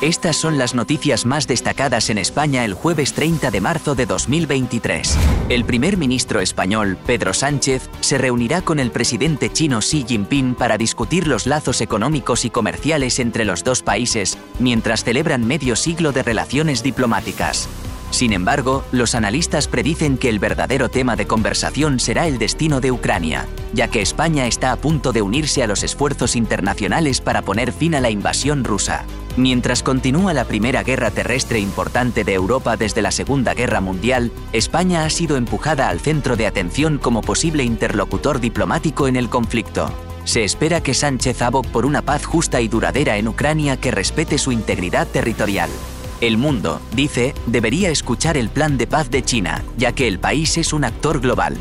Estas son las noticias más destacadas en España el jueves 30 de marzo de 2023. El primer ministro español, Pedro Sánchez, se reunirá con el presidente chino Xi Jinping para discutir los lazos económicos y comerciales entre los dos países, mientras celebran medio siglo de relaciones diplomáticas. Sin embargo, los analistas predicen que el verdadero tema de conversación será el destino de Ucrania, ya que España está a punto de unirse a los esfuerzos internacionales para poner fin a la invasión rusa. Mientras continúa la primera guerra terrestre importante de Europa desde la Segunda Guerra Mundial, España ha sido empujada al centro de atención como posible interlocutor diplomático en el conflicto. Se espera que Sánchez abogue por una paz justa y duradera en Ucrania que respete su integridad territorial. El mundo, dice, debería escuchar el plan de paz de China, ya que el país es un actor global.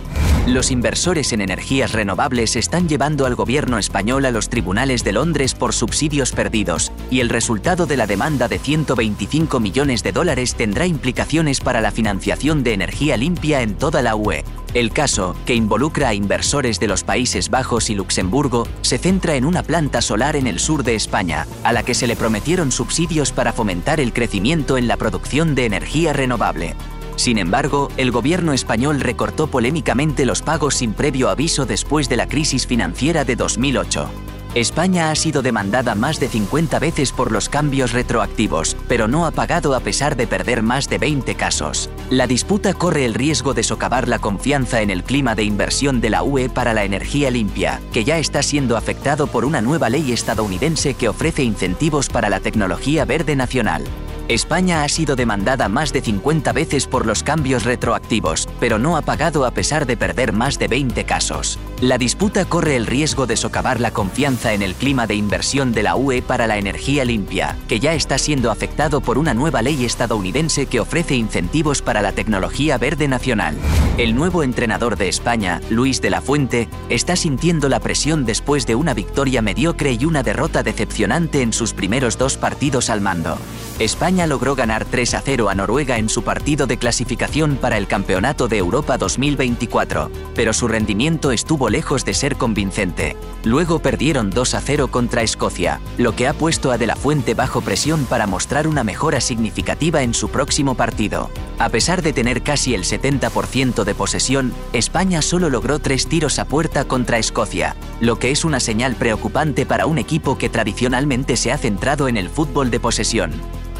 Los inversores en energías renovables están llevando al gobierno español a los tribunales de Londres por subsidios perdidos, y el resultado de la demanda de 125 millones de dólares tendrá implicaciones para la financiación de energía limpia en toda la UE. El caso, que involucra a inversores de los Países Bajos y Luxemburgo, se centra en una planta solar en el sur de España, a la que se le prometieron subsidios para fomentar el crecimiento en la producción de energía renovable. Sin embargo, el gobierno español recortó polémicamente los pagos sin previo aviso después de la crisis financiera de 2008. España ha sido demandada más de 50 veces por los cambios retroactivos, pero no ha pagado a pesar de perder más de 20 casos. La disputa corre el riesgo de socavar la confianza en el clima de inversión de la UE para la energía limpia, que ya está siendo afectado por una nueva ley estadounidense que ofrece incentivos para la tecnología verde nacional. España ha sido demandada más de 50 veces por los cambios retroactivos, pero no ha pagado a pesar de perder más de 20 casos. La disputa corre el riesgo de socavar la confianza en el clima de inversión de la UE para la energía limpia, que ya está siendo afectado por una nueva ley estadounidense que ofrece incentivos para la tecnología verde nacional. El nuevo entrenador de España, Luis de la Fuente, está sintiendo la presión después de una victoria mediocre y una derrota decepcionante en sus primeros dos partidos al mando. España logró ganar 3 a 0 a Noruega en su partido de clasificación para el Campeonato de Europa 2024, pero su rendimiento estuvo lejos de ser convincente. Luego perdieron 2 a 0 contra Escocia, lo que ha puesto a De la Fuente bajo presión para mostrar una mejora significativa en su próximo partido. A pesar de tener casi el 70% de posesión, España solo logró tres tiros a puerta contra Escocia, lo que es una señal preocupante para un equipo que tradicionalmente se ha centrado en el fútbol de posesión.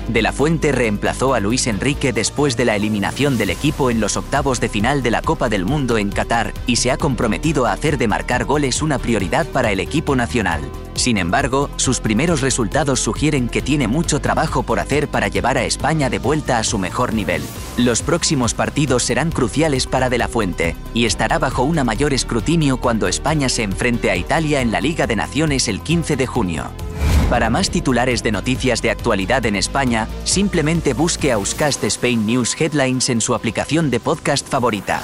De la Fuente reemplazó a Luis Enrique después de la eliminación del equipo en los octavos de final de la Copa del Mundo en Qatar y se ha comprometido a hacer de marcar goles una prioridad para el equipo nacional. Sin embargo, sus primeros resultados sugieren que tiene mucho trabajo por hacer para llevar a España de vuelta a su mejor nivel. Los próximos partidos serán cruciales para De la Fuente y estará bajo una mayor escrutinio cuando España se enfrente a Italia en la Liga de Naciones el 15 de junio. Para más titulares de noticias de actualidad en España, simplemente busque Auscast Spain News Headlines en su aplicación de podcast favorita.